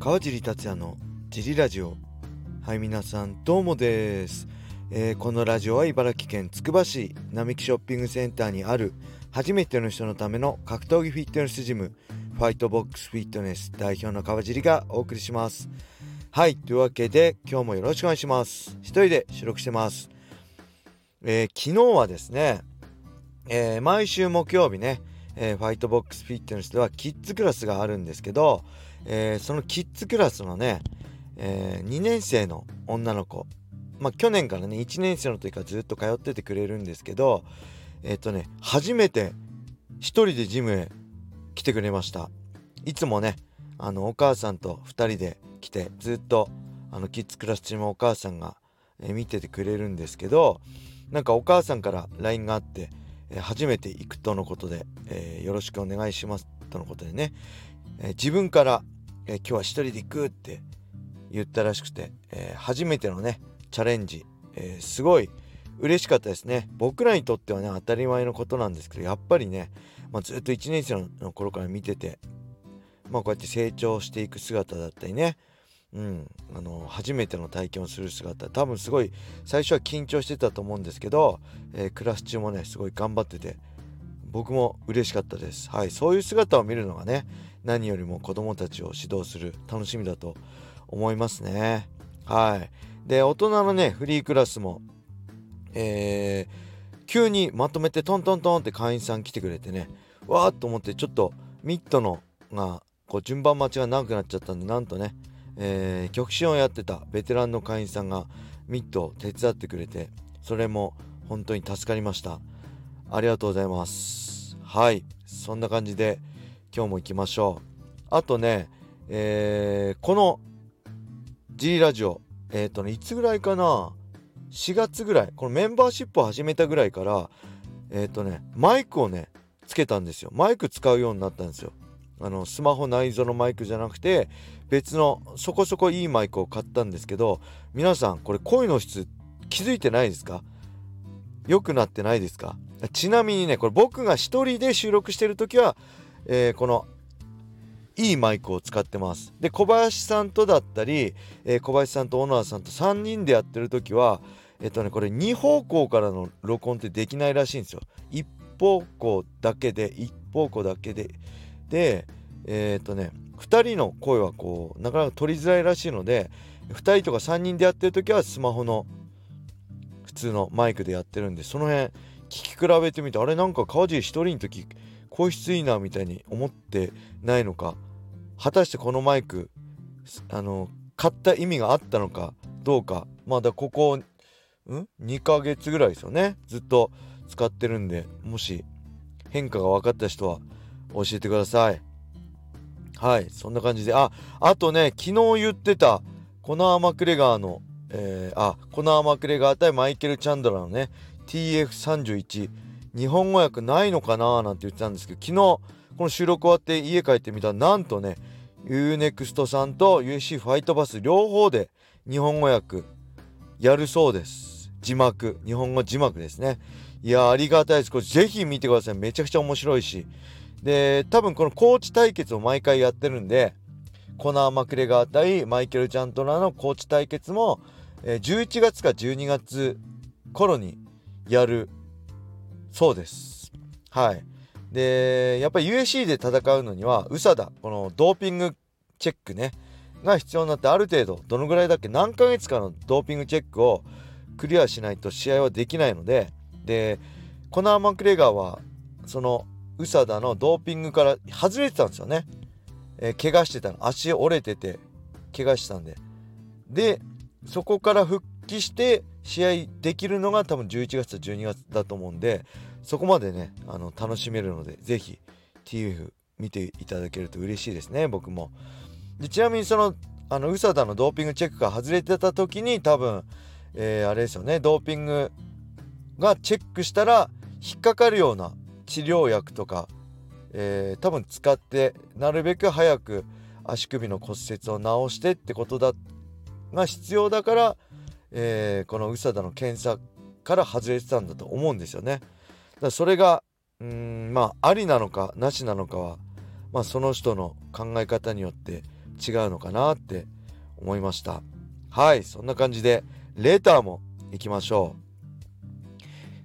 川尻達也のジリラジオ。はい皆さんどうもです、えー、このラジオは茨城県つくば市並木ショッピングセンターにある初めての人のための格闘技フィットネスジムファイトボックスフィットネス代表の川尻がお送りします。はいというわけで今日もよろしくお願いします。一人で収録してます、えー、昨日はですね、えー、毎週木曜日ねえー、ファイトボックスフィットネスではキッズクラスがあるんですけど、えー、そのキッズクラスのね、えー、2年生の女の子。まあ去年からね1年生の時からずっと通っててくれるんですけどえっ、とね初めて1人でジムへ来てくれました。いつもねあのお母さんと2人で来てずっとあのキッズクラス中もお母さんが、え見ててくれるんですけどなんかお母さんから LINE があってえ初めて行くとのことで、えー、よろしくお願いしますとのことでね、え、自分から、え今日は一人で行くって言ったらしくて、え初めてのねチャレンジ、えすごい嬉しかったですね。僕らにとってはね当たり前のことなんですけどやっぱりね、まあ、ずっと1年生の頃から見ててまあこうやって成長していく姿だったりねうん、あの初めての体験をする姿多分すごい最初は緊張してたと思うんですけど、えー、クラス中もねすごい頑張ってて僕も嬉しかったです。はいそういう姿を見るのがね何よりも子供たちを指導する楽しみだと思いますね。はい。で大人のねフリークラスもえー、急にまとめてトントントンって会員さん来てくれてねわーっと思ってちょっとミットのがこう順番待ちが長くなっちゃったんでなんとねえー、極真をやってたベテランの会員さんがミットを手伝ってくれてそれも本当に助かりました。ありがとうございます。はい。そんな感じで今日も行きましょう。あとね、えー、この G ラジオえっ、ー、とねいつぐらいかな？4月ぐらい。このメンバーシップを始めたぐらいからえっ、ー、とねマイクをねつけたんですよ。マイク使うようになったんですよ。あのスマホ内蔵のマイクじゃなくて別のそこそこいいマイクを買ったんですけど皆さんこれ声の質気づいてないですか？良くなってないですか？ちなみにねこれ僕が一人で収録してる時は、えー、このいいマイクを使ってます。で小林さんとだったり、えー、小林さんと小野田さんと3人でやってる時はえっとねこれ2方向からの録音ってできないらしいんですよ。一方向だけで一方向だけで。でえっ、とね2人の声はこうなかなか取りづらいらしいので2人とか3人でやってる時はスマホの普通のマイクでやってるんでその辺聞き比べてみてあれなんか川尻1人の時声質いいなみたいに思ってないのか果たしてこのマイクあの買った意味があったのかどうかまだここん？2ヶ月ぐらいですよねずっと使ってるんでもし変化が分かった人は教えてください。はい、そんな感じで。あ、あとね、昨日言ってた、コナー・マクレガーの、えー、あ、コナー・マクレガー対マイケル・チャンドラーのね、TF31、日本語訳ないのかななんて言ってたんですけど、昨日、この収録終わって家帰ってみたら、なんとね、UNEXT さんと USC ファイトバス両方で日本語訳やるそうです。字幕、日本語字幕ですね。いや、ありがたいです。これぜひ見てください。めちゃくちゃ面白いし。で多分このコーチ対決を毎回やってるんでコナー・マクレガー対マイケル・ジャントナーのコーチ対決も、え、11月か12月頃にやるそうですはいでやっぱり USC で戦うのには USADA このドーピングチェックねが必要になってある程度どのぐらいだっけ何ヶ月かのドーピングチェックをクリアしないと試合はできないのででコナー・マクレガーはその宇佐田のドーピングから外れてたんですよね。えー、怪我してたの。足折れてて、怪我したんで。で、そこから復帰して試合できるのが多分11月と12月だと思うんで、そこまでね、あの楽しめるので、ぜひ TF 見ていただけると嬉しいですね、僕も。でちなみにその、あの、宇佐田のドーピングチェックが外れてた時に多分、えー、あれですよね、ドーピングがチェックしたら引っかかるような治療薬とか、えー、多分使ってなるべく早く足首の骨折を治してってことだが必要だから、えー、この USADA の検査から外れてたんだと思うんですよね。だそれがうんまあありなのかなしなのかは、まあ、その人の考え方によって違うのかなって思いました。はいそんな感じでレターもいきましょう。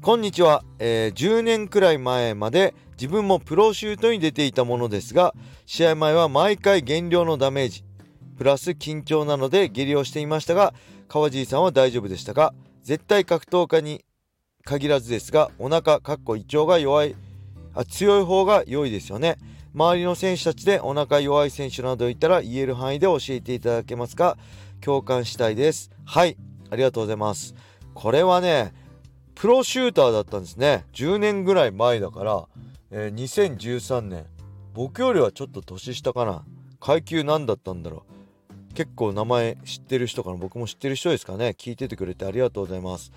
こんにちは、えー、10年くらい前まで自分もプロシュートに出ていたものですが試合前は毎回減量のダメージプラス緊張なので下痢をしていましたが川尻さんは大丈夫でしたが絶対格闘家に限らずですがお腹かっこ胃腸が弱いあ強い方が良いですよね。周りの選手たちでお腹弱い選手などいたら言える範囲で教えていただけますか。共感したいです。はいありがとうございます。これはねプロシューターだったんですね。10年ぐらい前だから、えー、2013年。僕よりはちょっと年下かな。階級何だったんだろう。結構名前知ってる人かな。僕も知ってる人ですかね。聞いててくれてありがとうございます。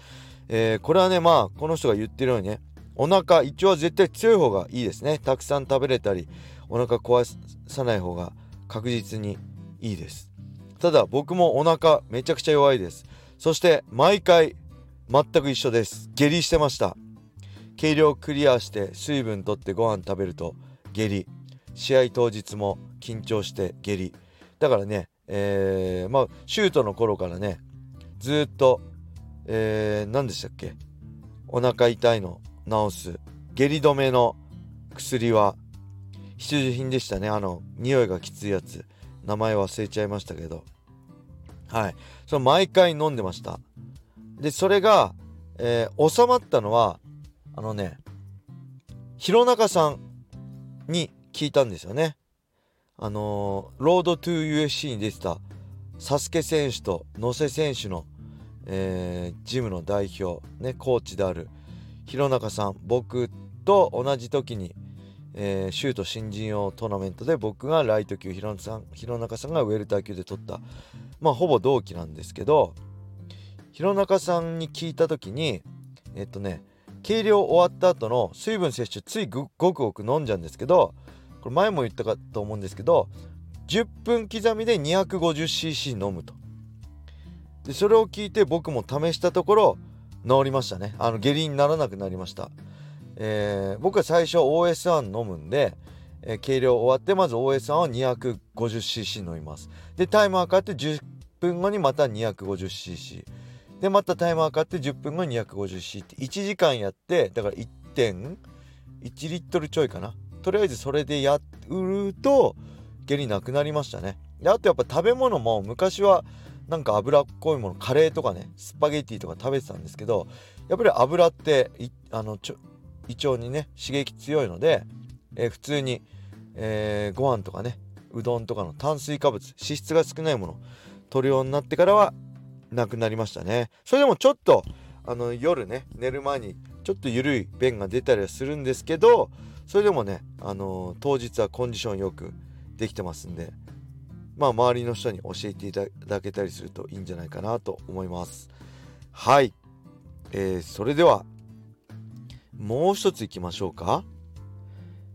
えー、これはねまあこの人が言ってるようにねお腹一応は絶対強い方がいいですね。たくさん食べれたりお腹壊さない方が確実にいいです。ただ僕もお腹めちゃくちゃ弱いです。そして毎回全く一緒です。下痢してました。計量クリアして水分とってご飯食べると下痢。試合当日も緊張して下痢。だからねえー、まあシュートの頃からねずっとえー、何でしたっけ？お腹痛いの治す。下痢止めの薬は。必需品でしたね。あの匂いがきついやつ。名前忘れちゃいましたけど。はい。その毎回飲んでました。でそれが、えー、収まったのはあのね弘中さんに聞いたんですよね。あのー、 Road to UFC に出てたサスケ選手と野瀬選手のえー、ジムの代表、ね、コーチである弘中さん僕と同じ時に、えー、シュート新人王トーナメントで僕がライト級弘中さんがウェルター級で取ったまあほぼ同期なんですけど弘中さんに聞いた時にえっとね計量終わった後の水分摂取ついごくごく飲んじゃうんですけどこれ前も言ったかと思うんですけど10分刻みで 250cc 飲むと。でそれを聞いて僕も試したところ治りましたね。あの下痢にならなくなりました、えー、僕は最初 OS1 飲むんで、えー、計量終わってまず OS1 は 250cc 飲みます。でタイマーかって10分後にまた 250cc でまたタイマーかって10分後に 250cc って1時間やってだから1.1リットルちょいかな。とりあえずそれでやると下痢なくなりましたね。であとやっぱ食べ物も昔はなんか脂っこいものカレーとかねスパゲッティとか食べてたんですけどやっぱり油ってあのちょ胃腸にね刺激強いので、えー、普通に、えー、ご飯とかねうどんとかの炭水化物脂質が少ないもの取るようになってからはなくなりましたね。それでもちょっとあの夜ね寝る前にちょっと緩い便が出たりはするんですけどそれでもね、あのー、当日はコンディションよくできてますんでまあ、周りの人に教えていただけたりするといいんじゃないかなと思います。はい、えー、それではもう一ついきましょうか。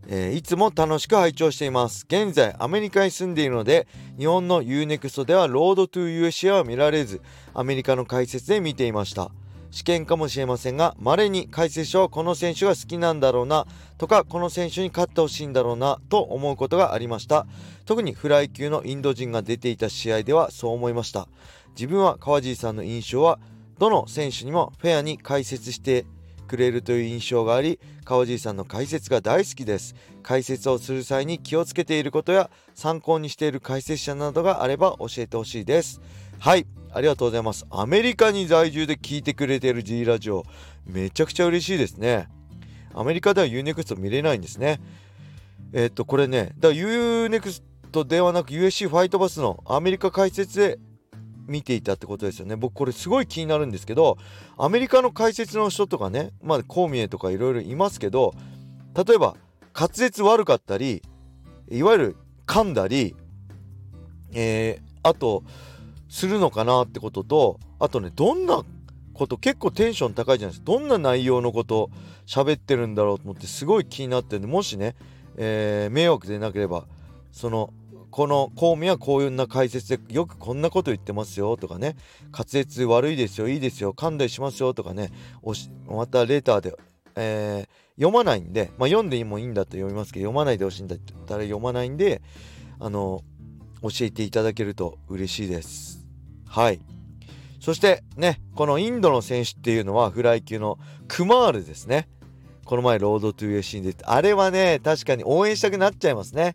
えー、いつも楽しく拝聴しています。現在アメリカに住んでいるので日本の UNEXT ではロードトゥ USCA は見られずアメリカの解説で見ていました。試験かもしれませんが、稀に解説書はこの選手が好きなんだろうなとか、この選手に勝ってほしいんだろうなと思うことがありました。特にフライ級のインド人が出ていた試合ではそう思いました。自分は川尻さんの印象は、どの選手にもフェアに解説してくれるという印象があり、川尻さんの解説が大好きです。解説をする際に気をつけていることや参考にしている解説者などがあれば教えてほしいです。はい。ありがとうございます。アメリカに在住で聞いてくれてる G ラジオ、めちゃくちゃ嬉しいですね。アメリカでは UNEXT 見れないんですね。えー、っと、これね、だ UNEXT ではなく USC ファイトバスのアメリカ解説で見ていたってことですよね。僕これすごい気になるんですけど、アメリカの解説の人とかね、まあ、コーミエとかいろいろいますけど、例えば滑舌悪かったり、いわゆる噛んだり、えー、あと、するのかなってこととあとねどんなこと結構テンション高いじゃないですか。どんな内容のこと喋ってるんだろうと思ってすごい気になってるんでもしね、えー、迷惑でなければそのこの公務はこういうな解説でよくこんなこと言ってますよとかね滑舌悪いですよいいですよ噛んだりしますよとかねまたレターで、えー、読まないんで、まあ、読んでもいいんだって読みますけど読まないでほしいんだって言ったら読まないんであの教えていただけると嬉しいです。はい。そしてねこのインドの選手っていうのはフライ級のクマールですね。この前ロードトゥ UFC に出てあれはね確かに応援したくなっちゃいますね。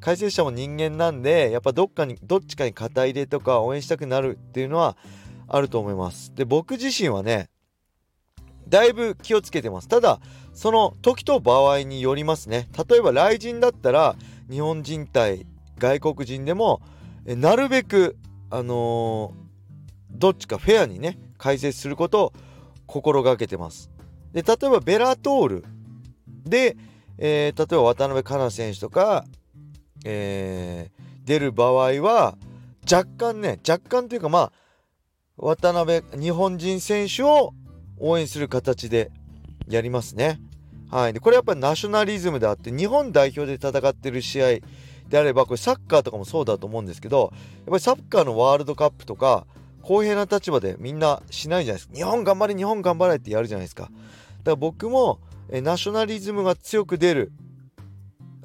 解説者も人間なんでやっぱどっかにどっちかに肩入れとか応援したくなるっていうのはあると思います。で僕自身はねだいぶ気をつけてます。ただその時と場合によりますね。例えば来人だったら日本人対外国人でもなるべくあのー、どっちかフェアにね解説することを心がけてます。で例えばベラトール。で、えー、例えば渡辺香奈選手とか、えー、出る場合は若干ね若干というかまあ渡辺日本人選手を応援する形でやりますね。はい、でこれやっぱりナショナリズムであって日本代表で戦ってる試合であればこれサッカーとかもそうだと思うんですけどやっぱりサッカーのワールドカップとか公平な立場でみんなしないじゃないですか。日本頑張れ日本頑張れってやるじゃないですか。だから僕もえナショナリズムが強く出る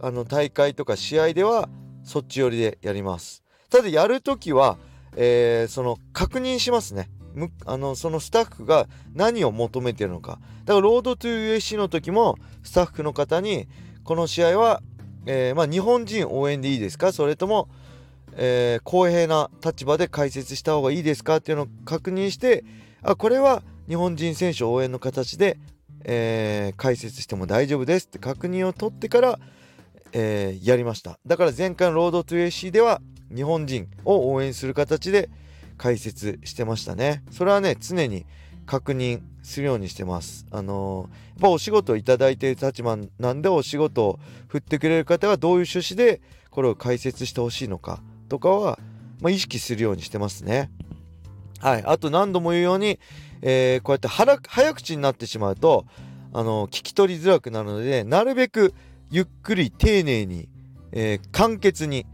あの大会とか試合ではそっち寄りでやります。ただやるときは、えー、その確認しますね。あのそのスタッフが何を求めてるのか。だからロードトゥ USC の時もスタッフの方にこの試合は、えー、まあ、日本人応援でいいですか？それとも、えー、公平な立場で解説した方がいいですか？っていうのを確認してあこれは日本人選手応援の形で、えー、解説しても大丈夫ですって確認を取ってから、えやりました。だから前回のロードトゥ USC では日本人を応援する形で解説してましたね。それはね常に確認するようにしてます。あのー、やっぱお仕事をいただいている立場なんでお仕事を振ってくれる方がどういう趣旨でこれを解説してほしいのかとかは、まあ、意識するようにしてますね。はい。あと何度も言うように、えー、こうやって早口になってしまうとあのー、聞き取りづらくなるのでなるべくゆっくり丁寧に、え簡潔に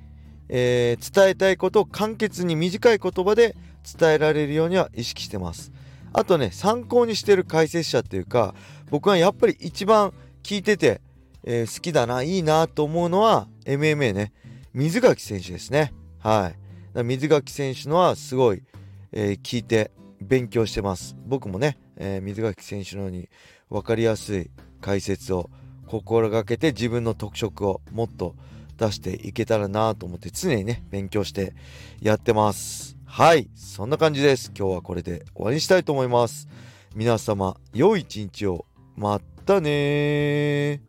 え、伝えたいことを簡潔に短い言葉で伝えられるようには意識してます。あとね参考にしてる解説者っていうか僕はやっぱり一番聞いてて、えー、好きだないいなと思うのは MMA ね水垣選手ですね。はい。水垣選手のはすごい、えー、聞いて勉強してます。僕もね、えー、水垣選手のように分かりやすい解説を心がけて自分の特色をもっと出していけたらなと思って常にね勉強してやってますはいそんな感じです。今日はこれで終わりにしたいと思います。皆様良い一日を。またね